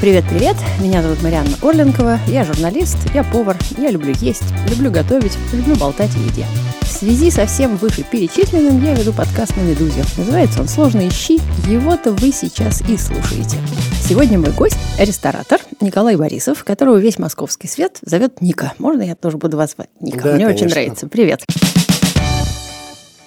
Привет-привет, меня зовут Марианна Орленкова, я журналист, я повар, я люблю есть, люблю готовить, люблю болтать о еде. В связи со всем вышеперечисленным я веду подкаст на «Медузе». Называется он «Сложно ищи», его-то вы сейчас и слушаете. Сегодня мой гость – ресторатор Николай Борисов, которого весь московский свет зовет Ника. Можно я тоже буду вас звать Ника? Да, Мне конечно. очень нравится. Привет.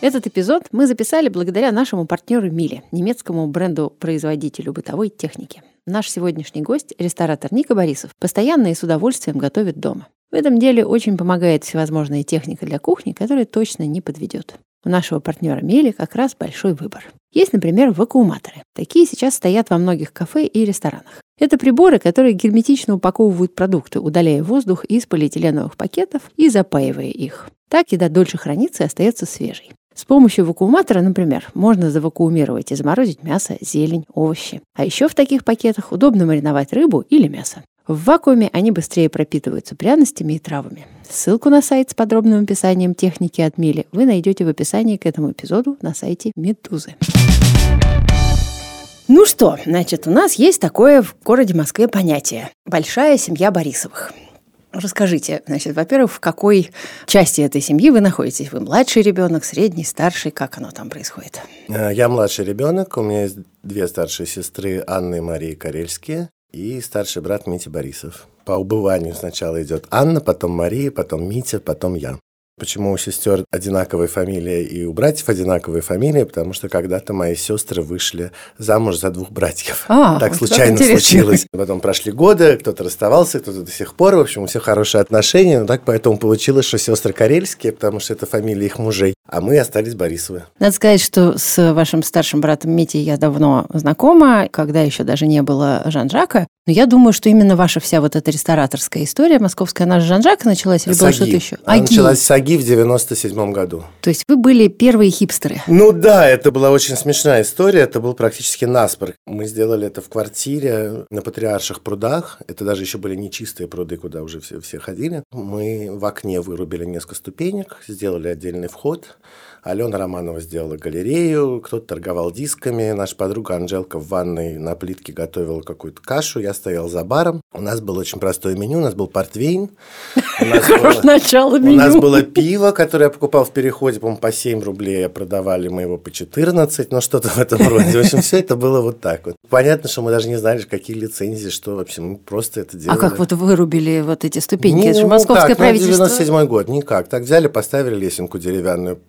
Этот эпизод мы записали благодаря нашему партнеру Миле, немецкому бренду-производителю бытовой техники. Наш сегодняшний гость, ресторатор Ника Борисов, постоянно и с удовольствием готовит дома. В этом деле очень помогает всевозможная техника для кухни, которая точно не подведет. У нашего партнера Мили как раз большой выбор. Есть, например, вакууматоры. Такие сейчас стоят во многих кафе и ресторанах. Это приборы, которые герметично упаковывают продукты, удаляя воздух из полиэтиленовых пакетов и запаивая их. Так еда дольше хранится и остается свежей. С помощью вакууматора, например, можно завакуумировать и заморозить мясо, зелень, овощи. А еще в таких пакетах удобно мариновать рыбу или мясо. В вакууме они быстрее пропитываются пряностями и травами. Ссылку на сайт с подробным описанием техники от Мили вы найдете в описании к этому эпизоду на сайте Медузы. Ну что, значит, у нас есть такое в городе Москве понятие – большая семья Борисовых. Расскажите, значит, во-первых, в какой части этой семьи вы находитесь? Вы младший ребенок, средний, старший? Как оно там происходит? Э, Я младший ребенок, у меня есть две старшие сестры Анна и Мария Карельские и старший брат Митя Борисов. По убыванию сначала идет Анна, потом Мария, потом Митя, потом я. Почему у сестер одинаковая фамилия и у братьев одинаковая фамилия? Потому что когда-то мои сестры вышли замуж за двух братьев. А, так вот случайно случилось. Потом прошли годы, кто-то расставался, кто-то до сих пор. В общем, у всех хорошие отношения. Но так поэтому получилось, что сестры Карельские, потому что это фамилия их мужей. А мы остались Борисовы. Надо сказать, что с вашим старшим братом Митей я давно знакома, когда еще даже не было Жан-Жака. Но я думаю, что именно ваша вся вот эта рестораторская история московская, она с Жан-Жака началась или было Саги. что-то еще? Она Аги. началась с Аги в 97 году. То есть вы были первые хипстеры. Ну да, это была очень смешная история. Это был практически наспор. Мы сделали это в квартире на Патриарших прудах. Это даже еще были нечистые пруды, куда уже все, все ходили. Мы в окне вырубили несколько ступенек, сделали отдельный вход. Алена Романова сделала галерею, кто-то торговал дисками. Наша подруга Анжелка в ванной на плитке готовила какую-то кашу. Я стоял за баром. У нас было очень простое меню. У нас был портвейн. У нас было- Начало у нас было пиво, которое я покупал в переходе, по-моему, по 7 рублей, а продавали мы его по 14, ну что-то в этом роде. В общем, все это было вот так вот. Понятно, что мы даже не знали, какие лицензии, что вообще, мы просто это делали. А как вот вырубили вот эти ступеньки? Это же Ну, московское как, ну, правительство. 97 год, никак. Так взяли, поставили лесенку деревянную,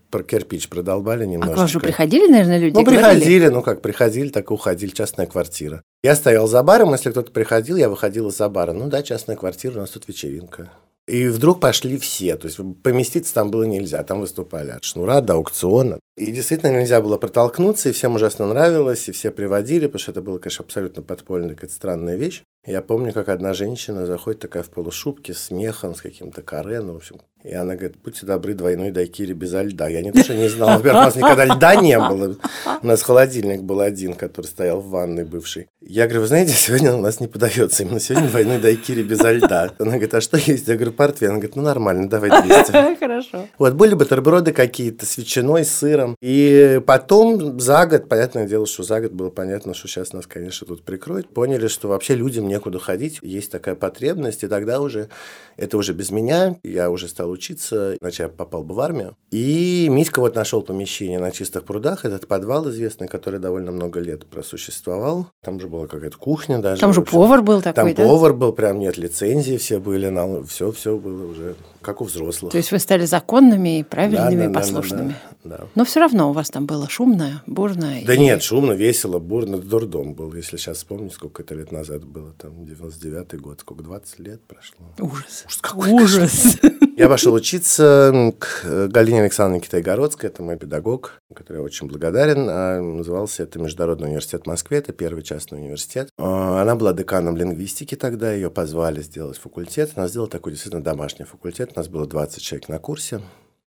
кирпич продолбали А немножечко. к вам же приходили, наверное, люди? Ну, приходили, ну как, приходили, так и уходили, частная квартира. Я стоял за баром, если кто-то приходил, я выходил из-за бара. Ну да, частная квартира, у нас тут вечеринка. И вдруг пошли все, то есть поместиться там было нельзя, там выступали от шнура до аукциона. И действительно нельзя было протолкнуться, и всем ужасно нравилось, и все приводили, потому что это было, конечно, абсолютно подпольная какая-то странная вещь. Я помню, как одна женщина заходит такая в полушубке с мехом, с каким-то каре, ну, в общем. И она говорит, будьте добры, двойной дайкири без льда. Я не то, что не знал, во-первых, у нас никогда льда не было. У нас холодильник был один, который стоял в ванной бывший. Я говорю, вы знаете, сегодня у нас не подается, именно сегодня двойной дайкири без льда. Она говорит, а что есть? Я говорю, портвейн. Она говорит, ну нормально, давай 200. Хорошо. Вот были бутерброды какие-то с ветчиной, с сыром. И потом за год, понятное дело, что за год было понятно, что сейчас нас, конечно, тут прикроют. Поняли, что вообще людям некуда ходить, есть такая потребность. И тогда уже, это уже без меня, я уже стал учиться, иначе я попал бы в армию. И Митька вот нашел помещение на чистых прудах, этот подвал известный, который довольно много лет просуществовал. Там же была какая-то кухня даже. Там же повар был такой, Там да? повар был, прям нет лицензии, все были, на... все, все было уже как у взрослых. То есть вы стали законными, и правильными, Да, и да, да, послушными. да, да. Но все равно у вас там было шумно, бурно. Да и- нет, шумно, весело, бурно, дурдом был. Если сейчас вспомнить, сколько это лет назад было, там, 99-й год, сколько, 20 лет прошло. Ужас. Ужас какой, Ужас. Я пошел учиться к э, Галине Александровне Китайгородской, это мой педагог, который я очень благодарен. А Назывался это Международный университет в Москве, это первый частный университет. А, Она была деканом лингвистики тогда, ее позвали сделать факультет. Она сделала такой действительно домашний факультет, у нас было 20 человек на курсе,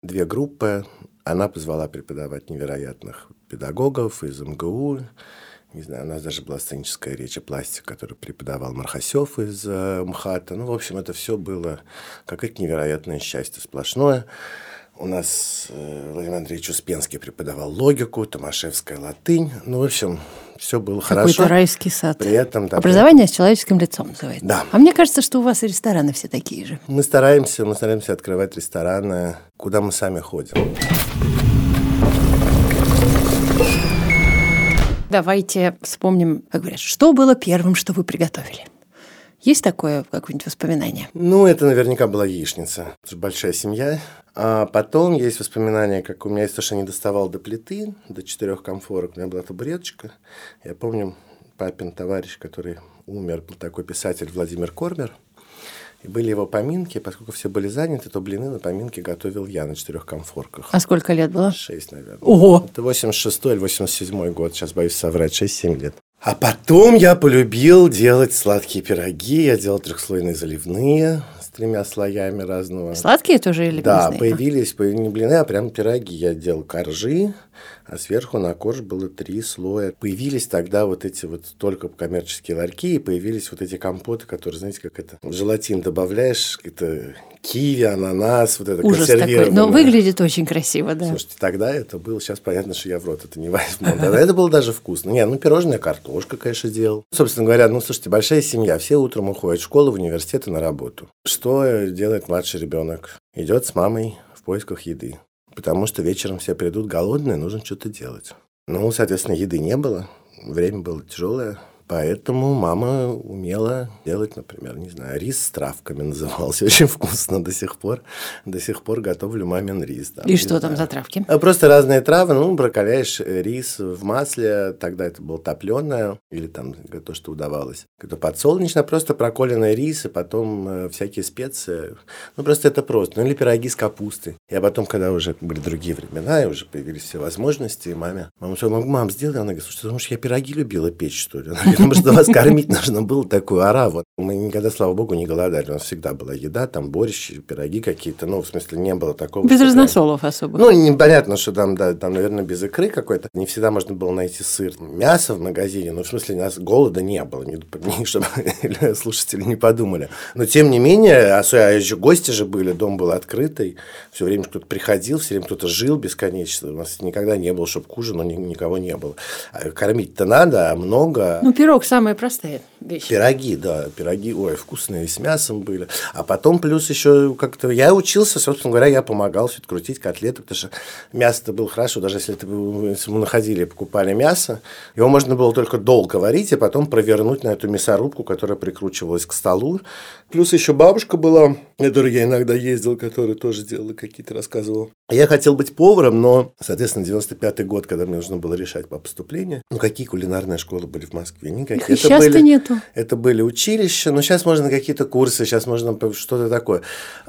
две группы. Она позвала преподавать невероятных педагогов из МГУ, не знаю, у нас даже была сценическая речь и пластика, которую преподавал Мархасев из э, МХАТа. Ну, в общем, это все было какое-то невероятное счастье сплошное. У нас э, Владимир Андреевич Успенский преподавал логику, Томашевская латынь. Ну, в общем, все было хорошо. Какой-то райский сад. При этом, да, Образование с человеческим лицом называется. Да. А мне кажется, что у вас и рестораны все такие же. Мы стараемся, мы стараемся открывать рестораны, куда мы сами ходим. Давайте вспомним, как говорят, что было первым, что вы приготовили. Есть такое какое-нибудь воспоминание? Ну, это наверняка была яичница. Это же большая семья. А потом есть воспоминания, как у меня есть то, что не доставал до плиты, до четырех комфорок. У меня была табуреточка. Я помню папин товарищ, который умер, был такой писатель Владимир Кормер. Были его поминки, поскольку все были заняты, то блины на поминки готовил я на четырех комфорках. А сколько лет было? Шесть, наверное. Ого! Это 86 или 87 год, сейчас боюсь соврать, 6-7 лет. А потом я полюбил делать сладкие пироги. Я делал трехслойные заливные с тремя слоями разного. Сладкие тоже или Да, мясные? появились появ- не блины, а прям пироги. Я делал коржи, а сверху на корж было три слоя. Появились тогда вот эти вот только коммерческие ларьки, и появились вот эти компоты, которые, знаете, как это, в желатин добавляешь, это киви, ананас, вот это Ужас такой. Но выглядит очень красиво, да. Слушайте, тогда это было, сейчас понятно, что я в рот это не возьму. Тогда это было даже вкусно. Не, ну пирожная картошка, конечно, делал. Собственно говоря, ну слушайте, большая семья, все утром уходят в школу, в университет и на работу. Что делает младший ребенок? Идет с мамой в поисках еды. Потому что вечером все придут голодные, нужно что-то делать. Ну, соответственно, еды не было, время было тяжелое. Поэтому мама умела делать, например, не знаю, рис с травками назывался. Очень вкусно до сих пор. До сих пор готовлю мамин рис. да. И что там знаю. за травки? А Просто разные травы, ну, прокаляешь э, рис в масле, тогда это было топленое, или там то, что удавалось. Это подсолнечное, просто проколенный рис, и потом э, всякие специи. Ну, просто это просто. Ну, или пироги с капустой. Я потом, когда уже были другие времена, и уже появились все возможности, и маме, мама сказала, мам, сделай. Она говорит, слушай, ты думаешь, я пироги любила печь, что ли? Она говорит, потому что вас кормить нужно было такую ораву. Мы никогда, слава богу, не голодали. У нас всегда была еда, там борщ, пироги какие-то. Ну, в смысле, не было такого. Без что прям- разносолов особо. ну, непонятно, что там, да, там, наверное, без икры какой-то. Не всегда можно было найти сыр. Мясо в магазине, ну, в смысле, у нас голода не было, не, чтобы слушатели не подумали. Но, тем не менее, особенно а еще гости же были, дом был открытый, все время кто-то приходил, все время кто-то жил бесконечно. У нас никогда не было, чтобы к ужину ни- никого не было. А кормить-то надо, а много. Ну, пирог самая простая вещь. Пироги, да, пироги, ой, вкусные, с мясом были. А потом плюс еще как-то... Я учился, собственно говоря, я помогал все это крутить котлеты, потому что мясо-то было хорошо, даже если, это, если мы находили и покупали мясо, его можно было только долго варить, и потом провернуть на эту мясорубку, которая прикручивалась к столу. Плюс еще бабушка была, которой я иногда ездил, которая тоже делала какие-то, рассказывала. Я хотел быть поваром, но, соответственно, 95-й год, когда мне нужно было решать по поступлению, ну, какие кулинарные школы были в Москве? Никакие. Их Это были- нету. это были училища, но сейчас можно какие-то курсы, сейчас можно что-то такое.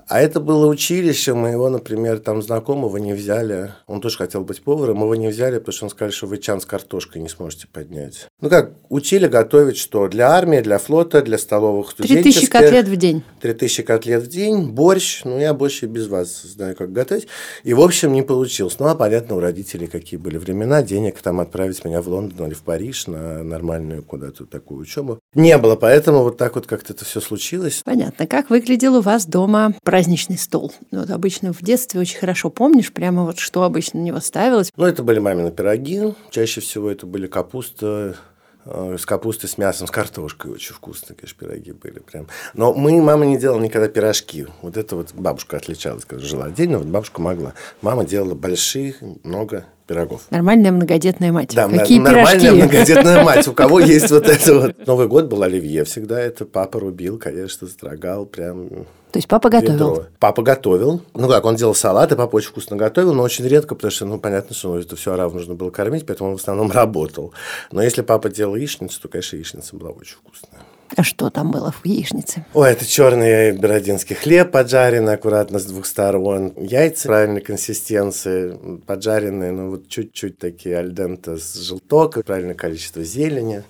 А это было училище, моего, например, там знакомого не взяли. Он тоже хотел быть поваром, его не взяли, потому что он сказал, что вы чан с картошкой не сможете поднять. Ну как, учили готовить что? Для армии, для флота, для столовых Три тысячи студенческих. Котлет в день. 3000 котлет в день, борщ, ну, я больше без вас знаю, как готовить. И, в общем, не получилось. Ну, а понятно, у родителей какие были времена, денег там отправить меня в Лондон или в Париж на нормальную куда-то такую учебу. Не было, поэтому вот так вот как-то это все случилось. Понятно. Как выглядел у вас дома праздничный стол? Ну, Вот обычно в детстве очень хорошо помнишь, прямо вот что обычно на него ставилось. Ну, это были мамины пироги, чаще всего это были капуста, с капустой, с мясом, с картошкой. Очень вкусные, конечно, пироги были прям. Но мы, мама не делала никогда пирожки. Вот это вот бабушка отличалась, когда жила отдельно, вот бабушка могла. Мама делала больших, много пирогов. Нормальная многодетная мать. Да, Какие на- нормальная пирожки? многодетная мать. У кого есть вот это вот. Новый год был оливье всегда. Это папа рубил, конечно, строгал прям То есть папа готовил. ведро. Папа готовил. Ну как, он делал салаты, папа очень вкусно готовил, но очень редко, потому что, ну, понятно, что ну, это все арав нужно было кормить, поэтому он в основном работал. Но если папа делал яичницу, то, конечно, яичница была очень вкусная. А что там было в яичнице? Ой, это черный бородинский хлеб поджаренный аккуратно с двух сторон. Яйца правильной консистенции, поджаренные, ну вот чуть-чуть такие альдента с желток, правильное количество зелени.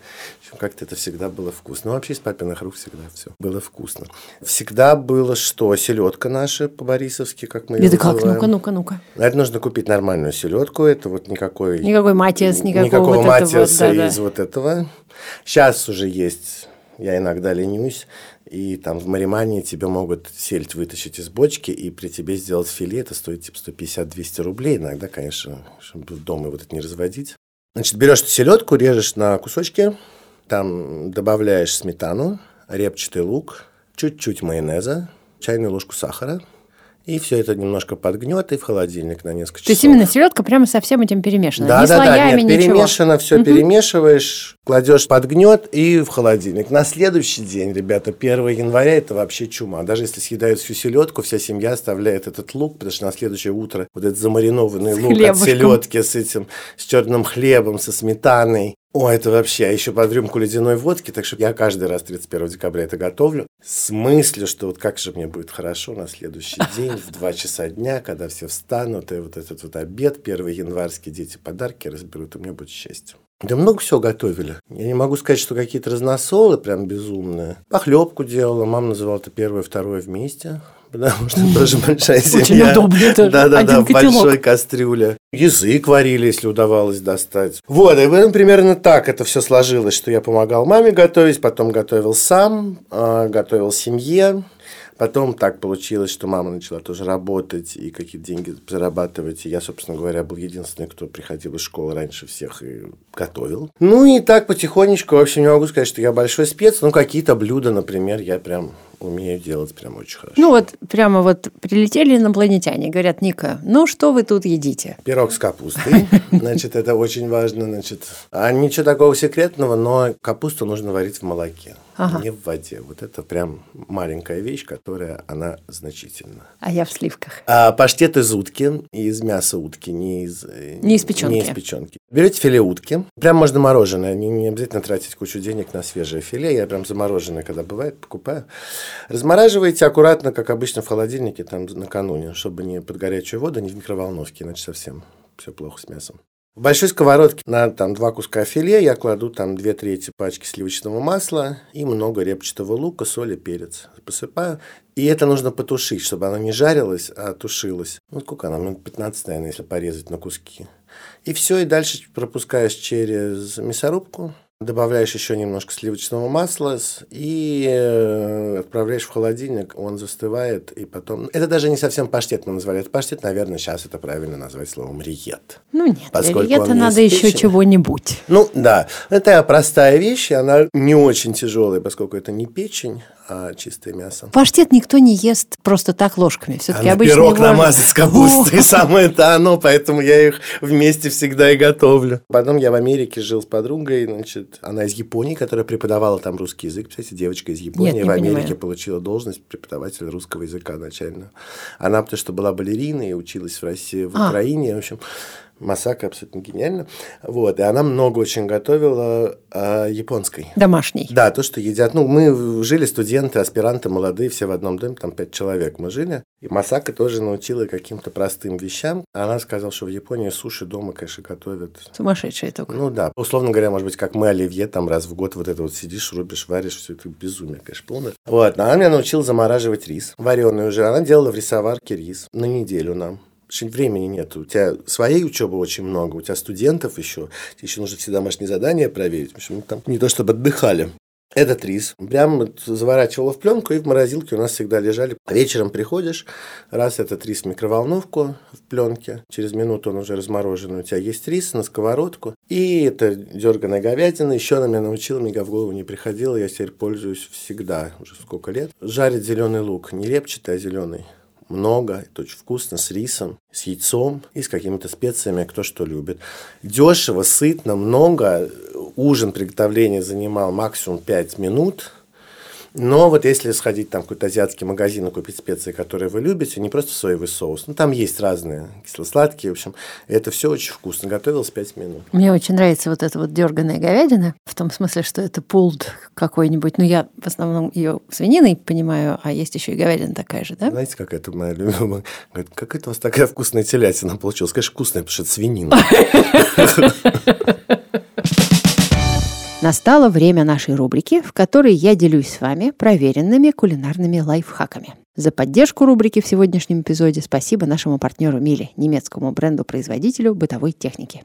Общем, как-то это всегда было вкусно. Ну, вообще из папиных рук всегда все было вкусно. Всегда было что? Селедка наша по-борисовски, как мы ее Это как? Ну-ка, ну-ка, ну-ка. Это нужно купить нормальную селедку. Это вот никакой... Никакой матиас, никакого, никакого вот этого матиаса да-да. из вот этого. Сейчас уже есть Я иногда ленюсь, и там в Маримане тебе могут сельдь вытащить из бочки, и при тебе сделать филе, это стоит типа 150-200 рублей. Иногда, конечно, чтобы дома вот это не разводить. Значит, берешь селедку, режешь на кусочки, там добавляешь сметану, репчатый лук, чуть-чуть майонеза, чайную ложку сахара – и все это немножко подгнет и в холодильник на несколько часов. То есть именно селедка прямо со всем этим перемешана? Да, Ни да, слоями, да, нет, ничего. перемешано, все угу. перемешиваешь, кладешь подгнет и в холодильник. На следующий день, ребята, 1 января это вообще чума. Даже если съедают всю селедку, вся семья оставляет этот лук, потому что на следующее утро вот этот замаринованный с лук хлебушком. от селедки с этим, с черным хлебом, со сметаной, о, это вообще, а еще под рюмку ледяной водки, так что я каждый раз 31 декабря это готовлю с мыслью, что вот как же мне будет хорошо на следующий день в 2 часа дня, когда все встанут, и вот этот вот обед, первый январский, дети подарки разберут, и мне будет счастье. Да много всего готовили. Я не могу сказать, что какие-то разносолы прям безумные. Похлебку делала, мама называла это первое, второе вместе потому что тоже большая семья. Очень удобно. Да-да-да, в большой кастрюле. Язык варили, если удавалось достать. Вот, и ну, примерно так это все сложилось, что я помогал маме готовить, потом готовил сам, а, готовил семье. Потом так получилось, что мама начала тоже работать и какие-то деньги зарабатывать. И я, собственно говоря, был единственный, кто приходил из школы раньше всех и готовил. Ну и так потихонечку, в общем, не могу сказать, что я большой спец, но какие-то блюда, например, я прям умею делать прям очень хорошо. Ну вот прямо вот прилетели инопланетяне, говорят, Ника, ну что вы тут едите? Пирог с капустой, значит, это очень важно, значит. А ничего такого секретного, но капусту нужно варить в молоке ага. не в воде. Вот это прям маленькая вещь, которая она значительна. А я в сливках. А паштет из утки, из мяса утки, не из... Э, не из печенки. Не из печенки. Берете филе утки, прям можно мороженое, не, не обязательно тратить кучу денег на свежее филе, я прям замороженное, когда бывает, покупаю. Размораживаете аккуратно, как обычно в холодильнике, там накануне, чтобы не под горячую воду, не в микроволновке, иначе совсем все плохо с мясом. В большой сковородке на там два куска филе я кладу там две трети пачки сливочного масла и много репчатого лука, соли, перец. Посыпаю. И это нужно потушить, чтобы оно не жарилось, а тушилось. Ну, сколько она? Минут 15, наверное, если порезать на куски. И все, и дальше пропускаешь через мясорубку, Добавляешь еще немножко сливочного масла и э, отправляешь в холодильник, он застывает, и потом... Это даже не совсем паштет мы назвали, это паштет, наверное, сейчас это правильно назвать словом риет. Ну нет, для риета надо еще чего-нибудь. Ну да, это простая вещь, она не очень тяжелая, поскольку это не печень, а чистое мясо. Паштет никто не ест просто так ложками. Все-таки а обычно пирог его... намазать с капустой, самое это оно, поэтому я их вместе всегда и готовлю. Потом я в Америке жил с подругой, значит, она из Японии, которая преподавала там русский язык. Кстати, девочка из Японии Нет, в Америке понимаю. получила должность преподавателя русского языка начально. Она потому что была балериной и училась в России, в а. Украине, в общем. Масака абсолютно гениально. Вот, и она много очень готовила э, японской. Домашней. Да, то, что едят. Ну, мы жили студенты, аспиранты, молодые, все в одном доме, там пять человек мы жили. И Масака тоже научила каким-то простым вещам. Она сказала, что в Японии суши дома, конечно, готовят. Сумасшедшие только. Ну да. Условно говоря, может быть, как мы оливье, там раз в год вот это вот сидишь, рубишь, варишь, все это безумие, конечно, полное. Вот, она меня научила замораживать рис. Вареный уже. Она делала в рисоварке рис на неделю нам времени нет. У тебя своей учебы очень много, у тебя студентов еще. Тебе еще нужно все домашние задания проверить. В общем, там не то чтобы отдыхали. Этот рис прям заворачивала в пленку, и в морозилке у нас всегда лежали. Вечером приходишь, раз этот рис в микроволновку в пленке, через минуту он уже размороженный, у тебя есть рис на сковородку, и это дерганая говядина, еще она меня научила, мне в голову не приходила, я теперь пользуюсь всегда, уже сколько лет. Жарить зеленый лук, не репчатый, а зеленый много, это очень вкусно, с рисом, с яйцом и с какими-то специями, кто что любит. Дешево, сытно, много. Ужин приготовления занимал максимум 5 минут – но вот если сходить там в какой-то азиатский магазин и купить специи, которые вы любите, не просто соевый соус, ну там есть разные кисло-сладкие, в общем, это все очень вкусно. Готовилось 5 минут. Мне очень нравится вот эта вот дерганая говядина, в том смысле, что это пулд какой-нибудь. Ну, я в основном ее свининой понимаю, а есть еще и говядина такая же, да? Знаете, как это моя любимая? Говорит, как это у вас такая вкусная телятина получилась? Конечно, вкусная, потому что это свинина. Настало время нашей рубрики, в которой я делюсь с вами проверенными кулинарными лайфхаками. За поддержку рубрики в сегодняшнем эпизоде спасибо нашему партнеру Миле, немецкому бренду-производителю бытовой техники.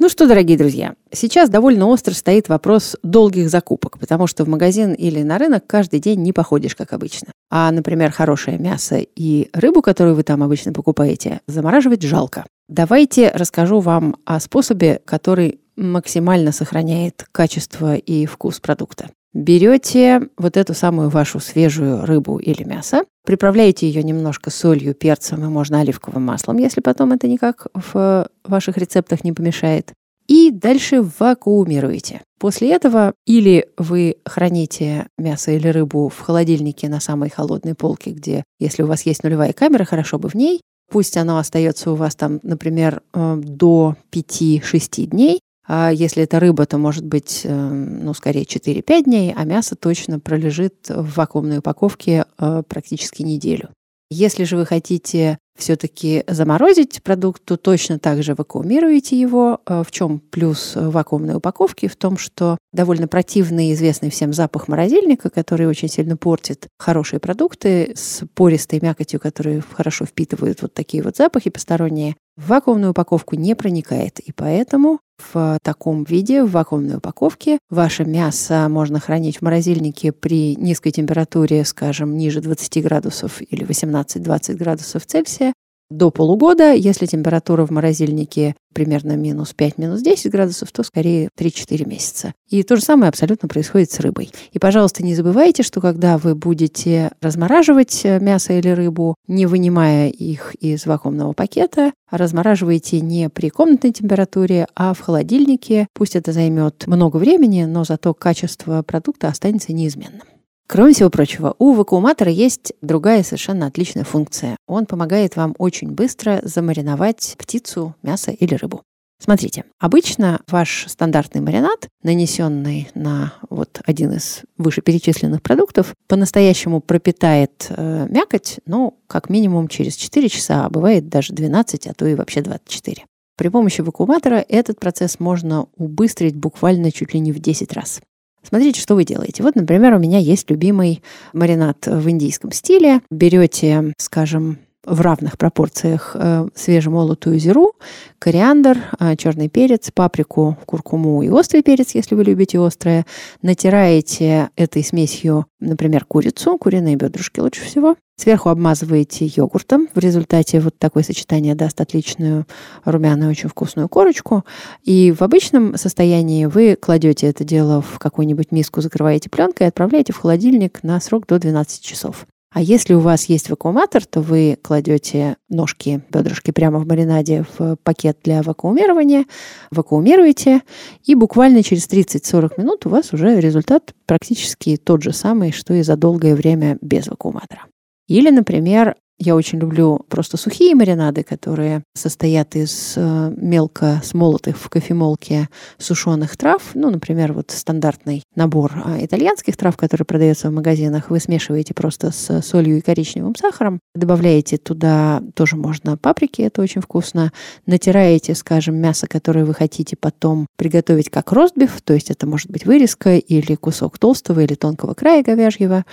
Ну что, дорогие друзья, сейчас довольно остро стоит вопрос долгих закупок, потому что в магазин или на рынок каждый день не походишь, как обычно. А, например, хорошее мясо и рыбу, которую вы там обычно покупаете, замораживать жалко. Давайте расскажу вам о способе, который максимально сохраняет качество и вкус продукта. Берете вот эту самую вашу свежую рыбу или мясо, приправляете ее немножко солью, перцем и можно оливковым маслом, если потом это никак в ваших рецептах не помешает. И дальше вакуумируете. После этого или вы храните мясо или рыбу в холодильнике на самой холодной полке, где, если у вас есть нулевая камера, хорошо бы в ней. Пусть оно остается у вас там, например, э, до 5-6 дней. А если это рыба, то может быть, э, ну, скорее 4-5 дней, а мясо точно пролежит в вакуумной упаковке э, практически неделю. Если же вы хотите все-таки заморозить продукт, то точно так же вакуумируете его. Э, в чем плюс вакуумной упаковки? В том, что довольно противный известный всем запах морозильника, который очень сильно портит хорошие продукты с пористой мякотью, которые хорошо впитывают вот такие вот запахи посторонние, в вакуумную упаковку не проникает. И поэтому в таком виде, в вакуумной упаковке. Ваше мясо можно хранить в морозильнике при низкой температуре, скажем, ниже 20 градусов или 18-20 градусов Цельсия до полугода. Если температура в морозильнике примерно минус 5, минус 10 градусов, то скорее 3-4 месяца. И то же самое абсолютно происходит с рыбой. И, пожалуйста, не забывайте, что когда вы будете размораживать э, мясо или рыбу, не вынимая их из вакуумного пакета, размораживайте не при комнатной температуре, а в холодильнике. Пусть это займет много времени, но зато качество продукта останется неизменным. Кроме всего прочего, у вакууматора есть другая совершенно отличная функция. Он помогает вам очень быстро замариновать птицу, мясо или рыбу. Смотрите, обычно ваш стандартный маринад, нанесенный на вот один из вышеперечисленных продуктов, по-настоящему пропитает э, мякоть, ну, как минимум через 4 часа, а бывает даже 12, а то и вообще 24. При помощи вакууматора этот процесс можно убыстрить буквально чуть ли не в 10 раз. Смотрите, что вы делаете. Вот, например, у меня есть любимый маринад в индийском стиле. Берете, скажем, в равных пропорциях э, свежемолотую зиру, кориандр, э, черный перец, паприку, куркуму и острый перец, если вы любите острое. Натираете этой смесью, например, курицу, куриные бедрышки лучше всего. Сверху обмазываете йогуртом. В результате вот такое сочетание даст отличную румяную, очень вкусную корочку. И в обычном состоянии вы кладете это дело в какую-нибудь миску, закрываете пленкой и отправляете в холодильник на срок до 12 часов. А если у вас есть вакууматор, то вы кладете ножки, бедрышки прямо в маринаде в пакет для вакуумирования, вакуумируете, и буквально через 30-40 минут у вас уже результат практически тот же самый, что и за долгое время без вакууматора. Или, например, я очень люблю просто сухие маринады, которые состоят из э, мелко смолотых в кофемолке сушеных трав. Ну, например, вот стандартный набор а, итальянских трав, который продается в магазинах. Вы смешиваете просто с солью и коричневым сахаром. Добавляете туда тоже можно паприки, это очень вкусно. Натираете, скажем, мясо, которое вы хотите потом приготовить как ростбиф, то есть это может быть вырезка или кусок толстого или тонкого края говяжьего.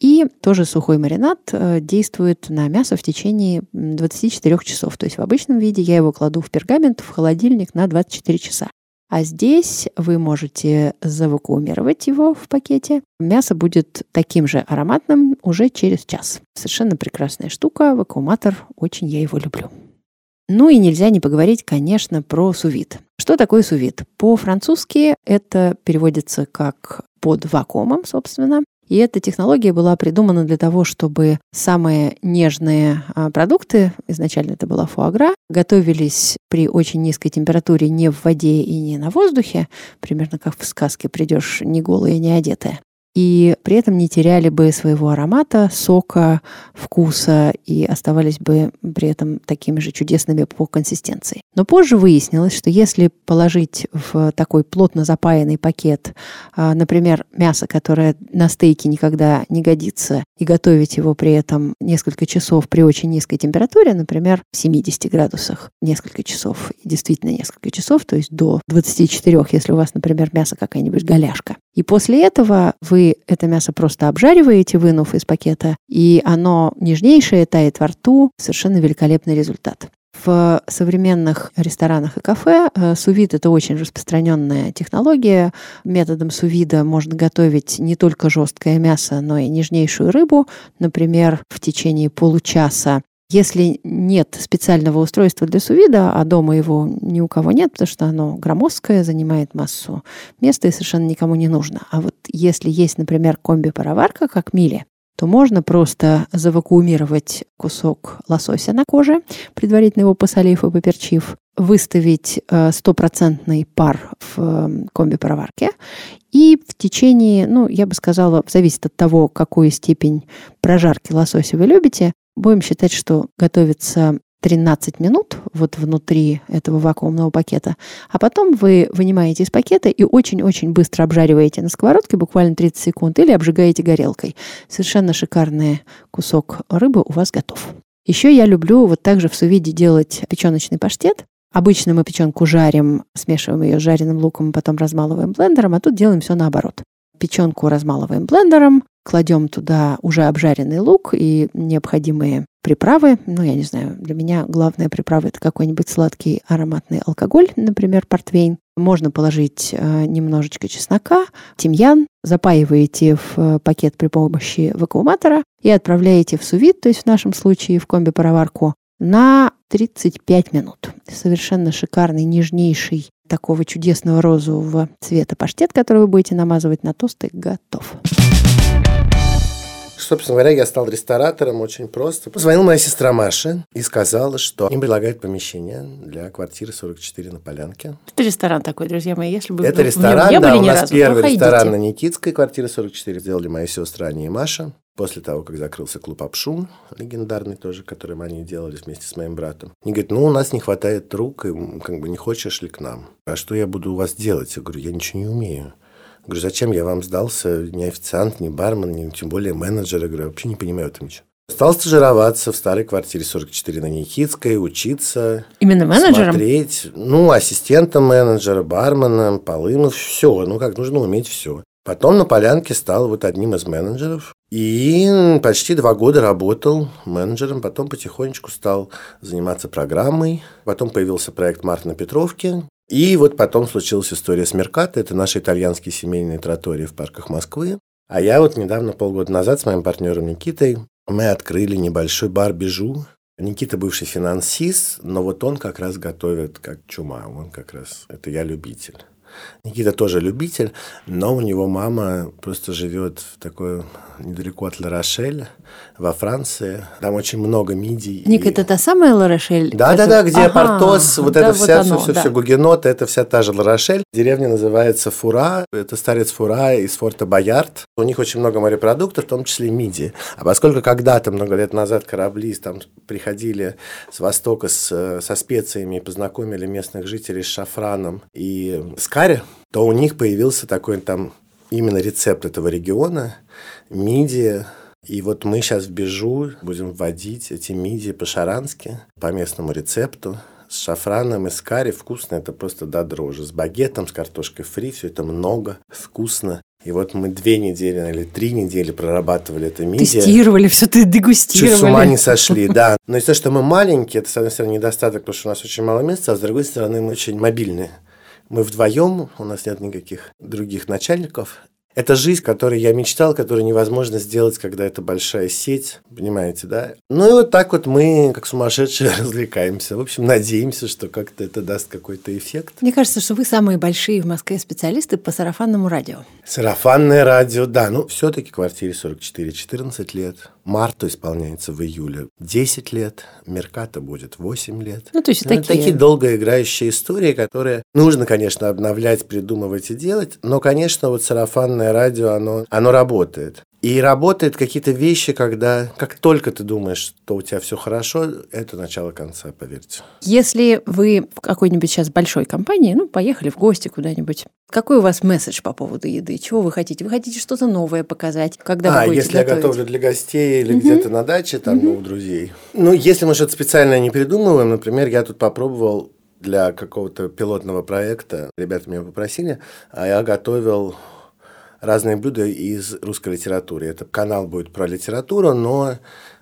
И тоже сухой маринад э, действует на мясо в течение 24 часов. То есть в обычном виде я его кладу в пергамент, в холодильник на 24 часа. А здесь вы можете завакуумировать его в пакете. Мясо будет таким же ароматным уже через час. Совершенно прекрасная штука. Вакууматор, очень я его люблю. Ну и нельзя не поговорить, конечно, про сувид. Что такое сувид? По-французски это переводится как под вакуумом, собственно. И эта технология была придумана для того, чтобы самые нежные а, продукты, изначально это была фуагра, готовились при очень низкой температуре не в воде и не на воздухе, примерно как в сказке «придешь не голая, не одетая», и при этом не теряли бы своего аромата, сока, вкуса и оставались бы при этом такими же чудесными по консистенции. Но позже выяснилось, что если положить в такой плотно запаянный пакет, а, например, мясо, которое на стейке никогда не годится, и готовить его при этом несколько часов при очень низкой температуре, например, в 70 градусах несколько часов, действительно несколько часов, то есть до 24, если у вас, например, мясо какая-нибудь голяшка. И после этого вы это мясо просто обжариваете, вынув из пакета, и оно нежнейшее, тает во рту. Совершенно великолепный результат. В современных ресторанах и кафе э, сувид – это очень распространенная технология. Методом сувида можно готовить не только жесткое мясо, но и нежнейшую рыбу. Например, в течение получаса если нет специального устройства для сувида, а дома его ни у кого нет, потому что оно громоздкое, занимает массу места и совершенно никому не нужно. А вот если есть, например, комби-пароварка, как Мили, то можно просто завакуумировать кусок лосося на коже, предварительно его посолив и поперчив, выставить э, стопроцентный пар в э, комби-пароварке и в течение, ну, я бы сказала, зависит от того, какую степень прожарки лосося вы любите, будем считать, что готовится 13 минут вот внутри этого вакуумного пакета, а потом вы вынимаете из пакета и очень-очень быстро обжариваете на сковородке, буквально 30 секунд, или обжигаете горелкой. Совершенно шикарный кусок рыбы у вас готов. Еще я люблю вот также в сувиде делать печеночный паштет. Обычно мы печенку жарим, смешиваем ее с жареным луком, потом размалываем блендером, а тут делаем все наоборот. Печенку размалываем блендером, кладем туда уже обжаренный лук и необходимые приправы. Ну, я не знаю, для меня главная приправа это какой-нибудь сладкий ароматный алкоголь, например, портвейн. Можно положить э, немножечко чеснока, тимьян, запаиваете в э, пакет при помощи вакууматора и отправляете в сувид, то есть в нашем случае в комби-пароварку, на 35 минут. Совершенно шикарный, нежнейший, такого чудесного розового цвета паштет, который вы будете намазывать на тосты, готов. Собственно говоря, я стал ресторатором очень просто. Позвонила моя сестра Маша и сказала, что им предлагают помещение для квартиры 44 на Полянке. Это ресторан такой, друзья мои, если бы Это ресторан, не да, у нас разу, первый ресторан на Никитской, квартире 44, сделали мои сестры Аня и Маша. После того, как закрылся клуб «Апшун», легендарный тоже, который они делали вместе с моим братом. Они говорят, ну, у нас не хватает рук, и как бы не хочешь ли к нам? А что я буду у вас делать? Я говорю, я ничего не умею. Говорю, зачем я вам сдался? Ни официант, ни бармен, ни тем более менеджер. Я говорю, вообще не понимаю этом ничего. Стал стажироваться в старой квартире 44 на Никитской, учиться. Именно менеджером? Смотреть. Ну, ассистентом менеджера, барменом, полым, все. Ну, как нужно уметь все. Потом на Полянке стал вот одним из менеджеров. И почти два года работал менеджером. Потом потихонечку стал заниматься программой. Потом появился проект «Март на Петровке», и вот потом случилась история с Меркато. Это наши итальянские семейные тротории в парках Москвы. А я вот недавно, полгода назад, с моим партнером Никитой, мы открыли небольшой бар «Бижу». Никита бывший финансист, но вот он как раз готовит как чума. Он как раз, это я любитель. Никита тоже любитель, но у него мама просто живет в такой недалеко от Ларошеля, во Франции. Там очень много мидий. Ник, и... это та самая Ларошель? Да, да, да, где ага, Портос, вот да, это вот вся, оно, все, все, да. все Гугенот, это вся та же Ларошель. Деревня называется Фура, это старец Фура из форта Боярд. У них очень много морепродуктов, в том числе мидии. А поскольку когда-то, много лет назад, корабли там приходили с востока с, со специями и познакомили местных жителей с шафраном и с карри, то у них появился такой там именно рецепт этого региона, мидия. И вот мы сейчас в Бежу будем вводить эти мидии по-шарански, по местному рецепту с шафраном и с карри. Вкусно, это просто до дрожи. С багетом, с картошкой фри, все это много, вкусно. И вот мы две недели или три недели прорабатывали это мидия. Тестировали, все ты дегустировали. Чуть с ума не сошли, да. Но из-за того, что мы маленькие, это, с одной стороны, недостаток, потому что у нас очень мало места, а с другой стороны, мы очень мобильные. Мы вдвоем, у нас нет никаких других начальников. Это жизнь, которой я мечтал, которую невозможно сделать, когда это большая сеть, понимаете, да? Ну и вот так вот мы, как сумасшедшие, развлекаемся. В общем, надеемся, что как-то это даст какой-то эффект. Мне кажется, что вы самые большие в Москве специалисты по сарафанному радио. Сарафанное радио, да. Ну, все-таки квартире 44, 14 лет. Марту исполняется в июле 10 лет. Мерката будет 8 лет. Ну, то есть ну, такие... такие долгоиграющие истории, которые нужно, конечно, обновлять, придумывать и делать. Но, конечно, вот сарафанное сарафанное радио, оно, оно работает. И работает какие-то вещи, когда как только ты думаешь, что у тебя все хорошо, это начало конца, поверьте. Если вы в какой-нибудь сейчас большой компании, ну, поехали в гости куда-нибудь, какой у вас месседж по поводу еды? Чего вы хотите? Вы хотите что-то новое показать, когда а, вы если готовить? я готовлю для гостей или угу. где-то на даче, там, угу. ну, у друзей. Ну, если мы что-то специальное не придумываем, например, я тут попробовал для какого-то пилотного проекта, ребята меня попросили, а я готовил разные блюда из русской литературы. Это канал будет про литературу, но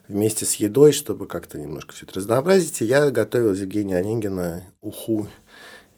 вместе с едой, чтобы как-то немножко все это разнообразить, я готовил Евгения Онегина уху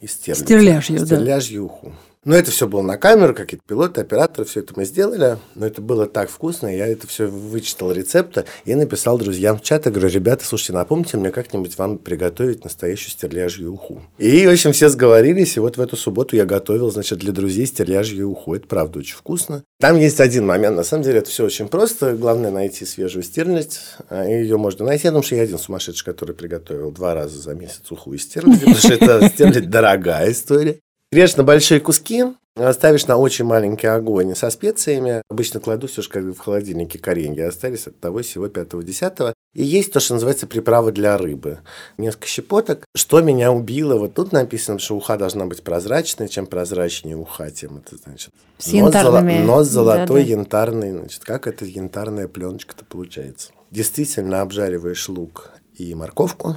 из стерлядя. Стерляжью, да. Стерляжью уху. Но это все было на камеру, какие-то пилоты, операторы, все это мы сделали. Но это было так вкусно, я это все вычитал рецепта и написал друзьям в чат, я говорю, ребята, слушайте, напомните мне как-нибудь вам приготовить настоящую стерляжью уху. И, в общем, все сговорились, и вот в эту субботу я готовил, значит, для друзей стерляжью уху. Это правда очень вкусно. Там есть один момент, на самом деле это все очень просто. Главное найти свежую стерлядь, а ее можно найти. Думаю, что я один сумасшедший, который приготовил два раза за месяц уху из стерляди, потому что это стерлядь дорогая история. Режь на большие куски, ставишь на очень маленький огонь со специями. Обычно кладу все же как в холодильнике кореньи. Остались от того всего 5-10. И есть то, что называется приправа для рыбы. Несколько щепоток. Что меня убило? Вот тут написано, что уха должна быть прозрачной. Чем прозрачнее уха, тем это значит. С янтарными. Нос, нос золотой, да, да. янтарный. Значит, как эта янтарная пленочка-то получается? Действительно обжариваешь лук и морковку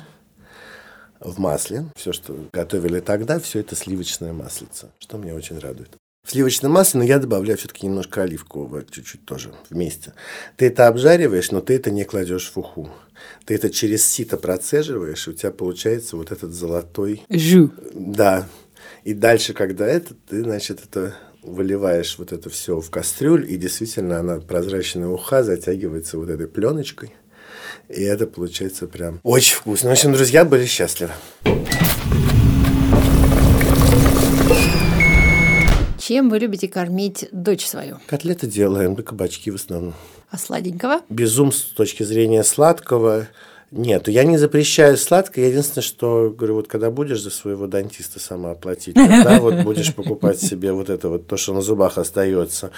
в масле. Все, что готовили тогда, все это сливочное маслице, что меня очень радует. В сливочное масло, но я добавляю все-таки немножко оливкового, чуть-чуть тоже вместе. Ты это обжариваешь, но ты это не кладешь в уху. Ты это через сито процеживаешь, и у тебя получается вот этот золотой... Жу. Да. И дальше, когда это, ты, значит, это выливаешь вот это все в кастрюль, и действительно она прозрачная уха затягивается вот этой пленочкой. И это получается прям очень вкусно. В общем, друзья были счастливы. Чем вы любите кормить дочь свою? Котлеты делаем, да кабачки в основном. А сладенького? Безум с точки зрения сладкого. Нет, я не запрещаю сладкое. Единственное, что говорю, вот когда будешь за своего дантиста сама оплатить, тогда вот будешь покупать себе вот это вот то, что на зубах остается.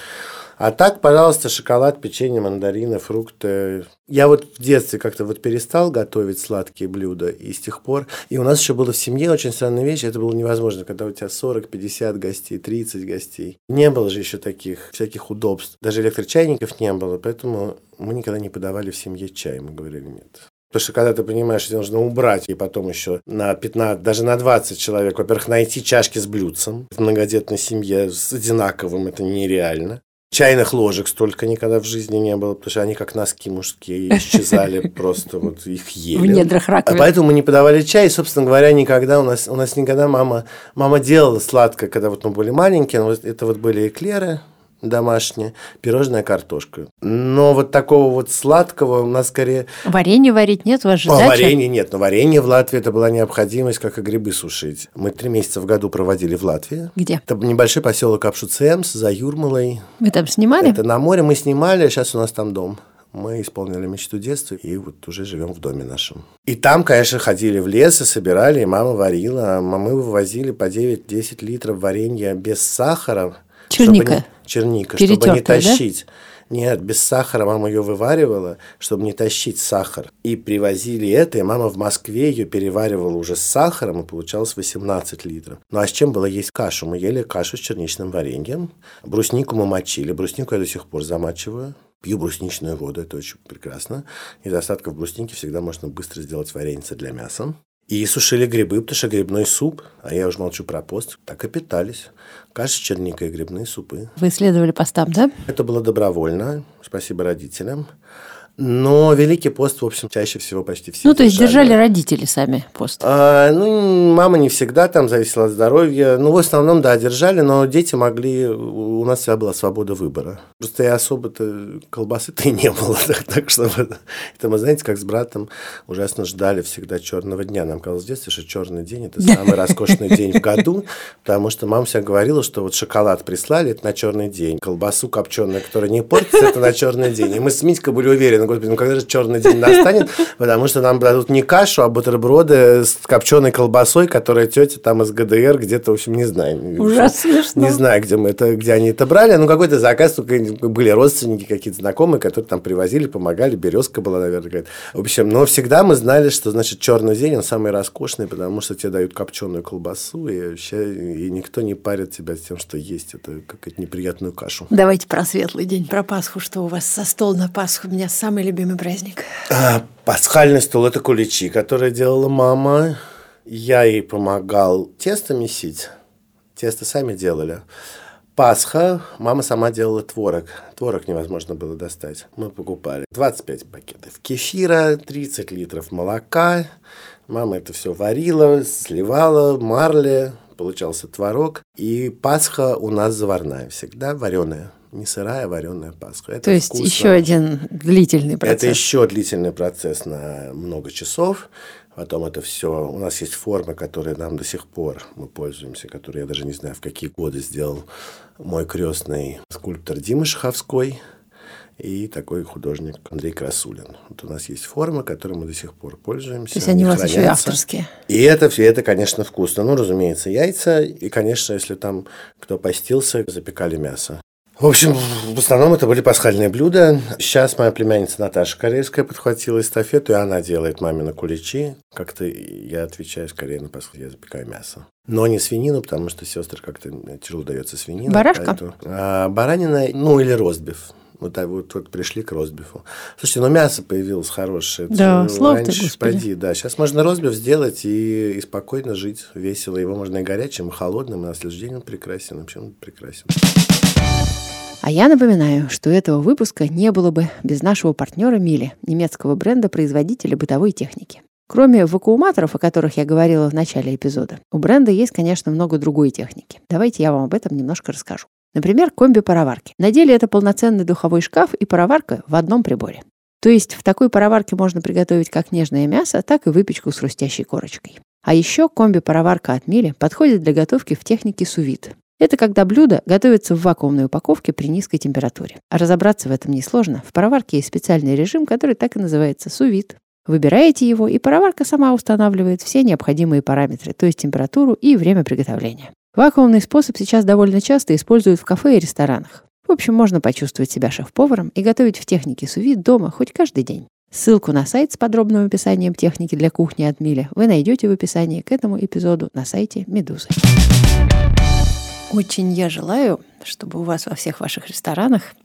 А так, пожалуйста, шоколад, печенье, мандарины, фрукты. Я вот в детстве как-то вот перестал готовить сладкие блюда, и с тех пор... И у нас еще было в семье очень странная вещь, это было невозможно, когда у тебя 40, 50 гостей, 30 гостей. Не было же еще таких всяких удобств. Даже электрочайников не было, поэтому мы никогда не подавали в семье чай, мы говорили нет. Потому что когда ты понимаешь, что нужно убрать, и потом еще на 15, даже на 20 человек, во-первых, найти чашки с блюдцем в многодетной семье с одинаковым, это нереально. Чайных ложек столько никогда в жизни не было, потому что они как носки мужские исчезали, просто вот их ели. В недрах раковин. А поэтому мы не подавали чай, и, собственно говоря, никогда у нас, у нас никогда мама, мама делала сладкое, когда вот мы были маленькие, но это вот были эклеры, домашнее, пирожная картошка. Но вот такого вот сладкого у нас скорее... Варенье варить нет, у вас же О, варенье нет, но варенье в Латвии это была необходимость, как и грибы сушить. Мы три месяца в году проводили в Латвии. Где? Это небольшой поселок Апшуцемс за Юрмалой. Вы там снимали? Это на море мы снимали, а сейчас у нас там дом. Мы исполнили мечту детства и вот уже живем в доме нашем. И там, конечно, ходили в лес и собирали, и мама варила. А мы вывозили по 9-10 литров варенья без сахара. Черника. Не, черника, чтобы не тащить. Да? Нет, без сахара мама ее вываривала, чтобы не тащить сахар. И привозили это, и мама в Москве ее переваривала уже с сахаром, и получалось 18 литров. Ну а с чем было есть кашу? Мы ели кашу с черничным вареньем. Бруснику мы мочили. Бруснику я до сих пор замачиваю. Пью брусничную воду, это очень прекрасно. Из остатков брусники всегда можно быстро сделать варенье для мяса. И сушили грибы, потому что грибной суп, а я уже молчу про пост, так и питались. Каша, черника и грибные супы. Вы следовали постам, да? Это было добровольно, спасибо родителям. Но Великий пост, в общем, чаще всего почти все Ну, то есть держали родители сами пост? А, ну, мама не всегда, там зависела от здоровья. Ну, в основном, да, держали, но дети могли... У нас всегда была свобода выбора. Просто я особо-то колбасы-то и не было. Так, так что это мы, знаете, как с братом ужасно ждали всегда черного дня. Нам казалось в детстве, что черный день – это самый роскошный день в году, потому что мама всегда говорила, что вот шоколад прислали – это на черный день. Колбасу копченую, которая не портится, это на черный день. И мы с Митькой были уверены, господи, ну когда же черный день настанет, потому что нам дадут не кашу, а бутерброды с копченой колбасой, которая тетя там из ГДР где-то, в общем, не знаю. Ужасно смешно. Не знаю, где мы это, где они это брали, ну какой-то заказ, были родственники какие-то знакомые, которые там привозили, помогали, березка была, наверное, какая-то. В общем, но всегда мы знали, что, значит, черный день, он самый роскошный, потому что тебе дают копченую колбасу, и вообще и никто не парит тебя с тем, что есть это какую-то неприятную кашу. Давайте про светлый день, про Пасху, что у вас со стол на Пасху. У меня самый любимый праздник? А, пасхальный стол – это куличи, которые делала мама. Я ей помогал тесто месить. Тесто сами делали. Пасха, мама сама делала творог. Творог невозможно было достать. Мы покупали 25 пакетов кефира, 30 литров молока. Мама это все варила, сливала, марли, получался творог. И Пасха у нас заварная всегда, вареная. Не сырая, а вареная Пасха. Это То есть вкусно. еще один длительный процесс. Это еще длительный процесс на много часов. Потом это все. У нас есть формы, которые нам до сих пор мы пользуемся, которые я даже не знаю, в какие годы сделал мой крестный скульптор Дима Шаховской и такой художник Андрей Красулин. Вот у нас есть формы, которые мы до сих пор пользуемся. То есть они, они у вас хранятся. еще и авторские. И это все, это, конечно, вкусно. Ну, разумеется, яйца. И, конечно, если там кто постился, запекали мясо. В общем, в основном это были пасхальные блюда. Сейчас моя племянница Наташа Корейская подхватила эстафету, и она делает мамины куличи. Как-то я отвечаю скорее на пасху, я запекаю мясо. Но не свинину, потому что сестры как-то тяжело дается свинина. Барашка? Поэтому, а, баранина, ну или ростбиф. Вот вот, вот пришли к ростбифу. Слушайте, ну мясо появилось хорошее. Да, это, слава раньше, ты, Господи. Да. Сейчас можно ростбиф сделать и, и спокойно жить, весело. Его можно и горячим, и холодным, и на следующий день он прекрасен. Вообще он прекрасен. А я напоминаю, что этого выпуска не было бы без нашего партнера Мили, немецкого бренда-производителя бытовой техники. Кроме вакууматоров, о которых я говорила в начале эпизода, у бренда есть, конечно, много другой техники. Давайте я вам об этом немножко расскажу. Например, комби-пароварки. На деле это полноценный духовой шкаф и пароварка в одном приборе. То есть в такой пароварке можно приготовить как нежное мясо, так и выпечку с хрустящей корочкой. А еще комби-пароварка от Мили подходит для готовки в технике сувит. Это когда блюдо готовится в вакуумной упаковке при низкой температуре. А разобраться в этом несложно. В пароварке есть специальный режим, который так и называется сувит. Выбираете его, и пароварка сама устанавливает все необходимые параметры, то есть температуру и время приготовления. Вакуумный способ сейчас довольно часто используют в кафе и ресторанах. В общем, можно почувствовать себя шеф-поваром и готовить в технике сувит дома хоть каждый день. Ссылку на сайт с подробным описанием техники для кухни от Миля вы найдете в описании к этому эпизоду на сайте Медузы. Очень я желаю, чтобы у вас во всех ваших ресторанах,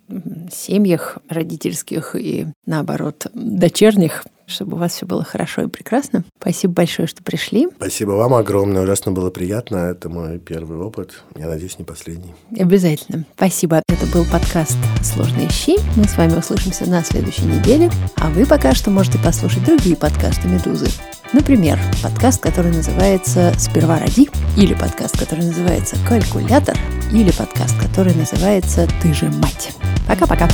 семьях родительских и, наоборот, дочерних чтобы у вас все было хорошо и прекрасно. Спасибо большое, что пришли. Спасибо вам огромное. Ужасно было приятно. Это мой первый опыт. Я надеюсь, не последний. Обязательно. Спасибо. Это был подкаст «Сложные щи». Мы с вами услышимся на следующей неделе. А вы пока что можете послушать другие подкасты «Медузы». Например, подкаст, который называется «Сперва роди», или подкаст, который называется «Калькулятор», или подкаст, который называется «Ты же мать». Пока-пока.